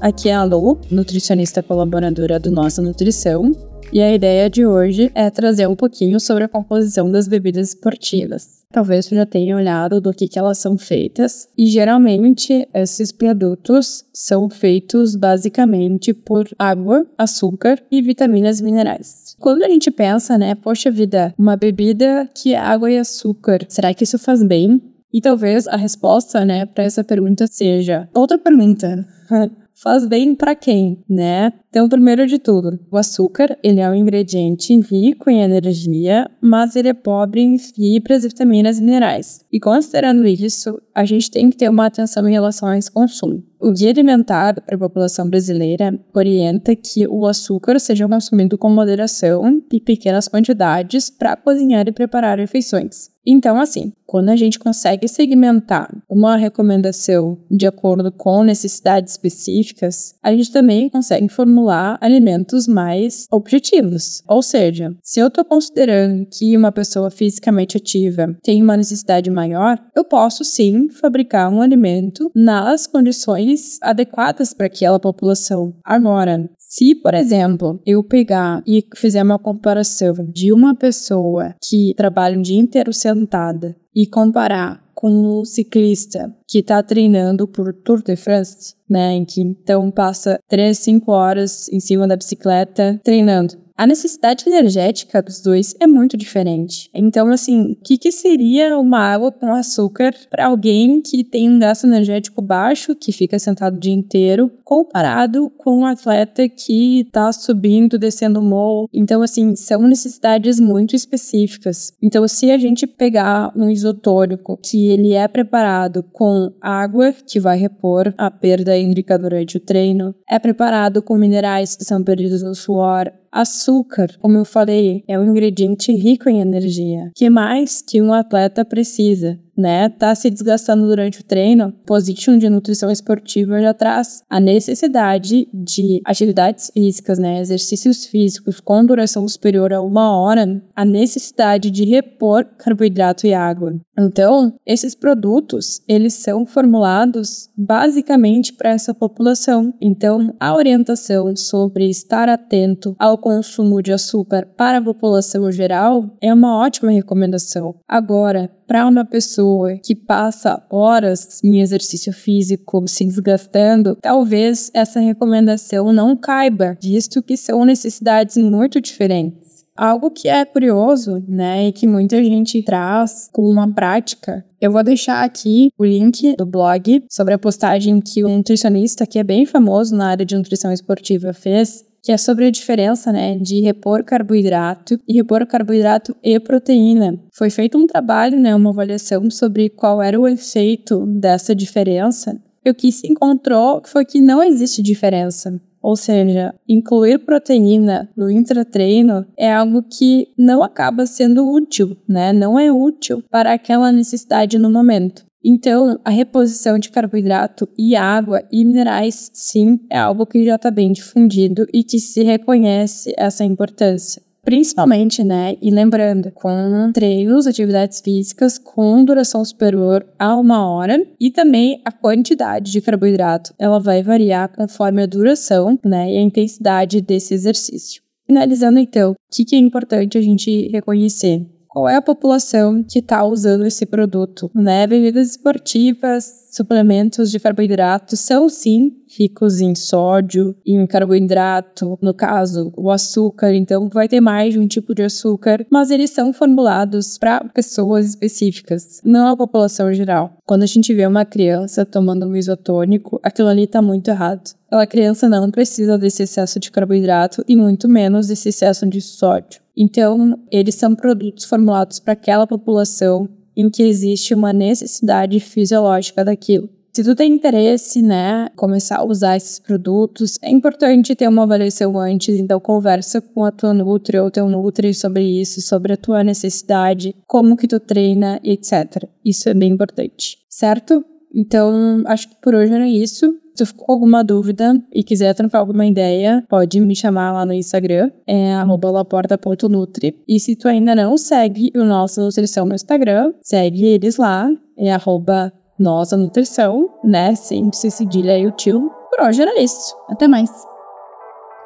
aqui é a Lu, nutricionista colaboradora do Nossa Nutrição, e a ideia de hoje é trazer um pouquinho sobre a composição das bebidas esportivas. Talvez você já tenha olhado do que, que elas são feitas, e geralmente esses produtos são feitos basicamente por água, açúcar e vitaminas minerais. Quando a gente pensa, né, poxa vida, uma bebida que é água e açúcar, será que isso faz bem? E talvez a resposta, né, para essa pergunta seja outra pergunta. Faz bem para quem, né? Então, primeiro de tudo, o açúcar, ele é um ingrediente rico em energia, mas ele é pobre em fibras, vitaminas e minerais. E considerando isso, a gente tem que ter uma atenção em relação a esse consumo. O Guia Alimentar para a População Brasileira orienta que o açúcar seja consumido com moderação e pequenas quantidades para cozinhar e preparar refeições. Então, assim, quando a gente consegue segmentar uma recomendação de acordo com necessidades específicas, a gente também consegue formular alimentos mais objetivos. Ou seja, se eu estou considerando que uma pessoa fisicamente ativa tem uma necessidade maior, eu posso sim fabricar um alimento nas condições adequadas para aquela população. Agora, se, por exemplo, eu pegar e fizer uma comparação de uma pessoa que trabalha um dia inteiro sentada e comparar com um ciclista que está treinando por Tour de France, né, em que então passa 3, 5 horas em cima da bicicleta treinando. A necessidade energética dos dois é muito diferente. Então, assim, o que, que seria uma água com açúcar para alguém que tem um gasto energético baixo, que fica sentado o dia inteiro, comparado com um atleta que está subindo, descendo o morro? Então, assim, são necessidades muito específicas. Então, se a gente pegar um isotônico que ele é preparado com água, que vai repor a perda hídrica durante o treino, é preparado com minerais que são perdidos no suor, Açúcar, como eu falei, é um ingrediente rico em energia, que mais que um atleta precisa né, tá se desgastando durante o treino, Position de nutrição esportiva já traz a necessidade de atividades físicas, né, exercícios físicos com duração superior a uma hora, a necessidade de repor carboidrato e água. Então, esses produtos, eles são formulados basicamente para essa população. Então, a orientação sobre estar atento ao consumo de açúcar para a população geral é uma ótima recomendação. Agora, para uma pessoa que passa horas em exercício físico se desgastando, talvez essa recomendação não caiba, visto que são necessidades muito diferentes. Algo que é curioso, né, e que muita gente traz como uma prática. Eu vou deixar aqui o link do blog sobre a postagem que o nutricionista, que é bem famoso na área de nutrição esportiva, fez, que é sobre a diferença né, de repor carboidrato e repor carboidrato e proteína. Foi feito um trabalho, né, uma avaliação sobre qual era o efeito dessa diferença. E o que se encontrou foi que não existe diferença. Ou seja, incluir proteína no intratreino é algo que não acaba sendo útil, né? Não é útil para aquela necessidade no momento. Então, a reposição de carboidrato e água e minerais, sim, é algo que já está bem difundido e que se reconhece essa importância. Principalmente, né, e lembrando, com treinos, atividades físicas com duração superior a uma hora e também a quantidade de carboidrato, ela vai variar conforme a duração, né, e a intensidade desse exercício. Finalizando então, o que, que é importante a gente reconhecer? qual é a população que está usando esse produto, né? Bebidas esportivas, suplementos de carboidrato são sim ricos em sódio, em carboidrato, no caso, o açúcar, então vai ter mais de um tipo de açúcar, mas eles são formulados para pessoas específicas, não a população geral. Quando a gente vê uma criança tomando um isotônico, aquilo ali está muito errado. A criança não precisa desse excesso de carboidrato e muito menos desse excesso de sódio. Então, eles são produtos formulados para aquela população em que existe uma necessidade fisiológica daquilo. Se tu tem interesse, né, começar a usar esses produtos, é importante ter uma avaliação antes, então conversa com a tua Nutri ou teu Nutri sobre isso, sobre a tua necessidade, como que tu treina, etc. Isso é bem importante, certo? Então, acho que por hoje era isso. Se tu ficou com alguma dúvida e quiser trocar alguma ideia, pode me chamar lá no Instagram, é laporta.nutri. E se tu ainda não segue o Nossa Nutrição no Instagram, segue eles lá, é arroba Nossa Nutrição, né? Sempre se cedilha e o tio. Por hoje era isso. Até mais.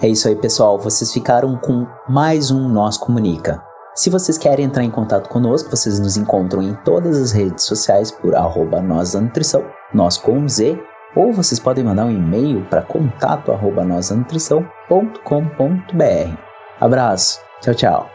É isso aí, pessoal. Vocês ficaram com mais um Nós Comunica. Se vocês querem entrar em contato conosco, vocês nos encontram em todas as redes sociais por arroba nós da nutrição, nós com Z, ou vocês podem mandar um e-mail para contato arroba Abraço, tchau, tchau.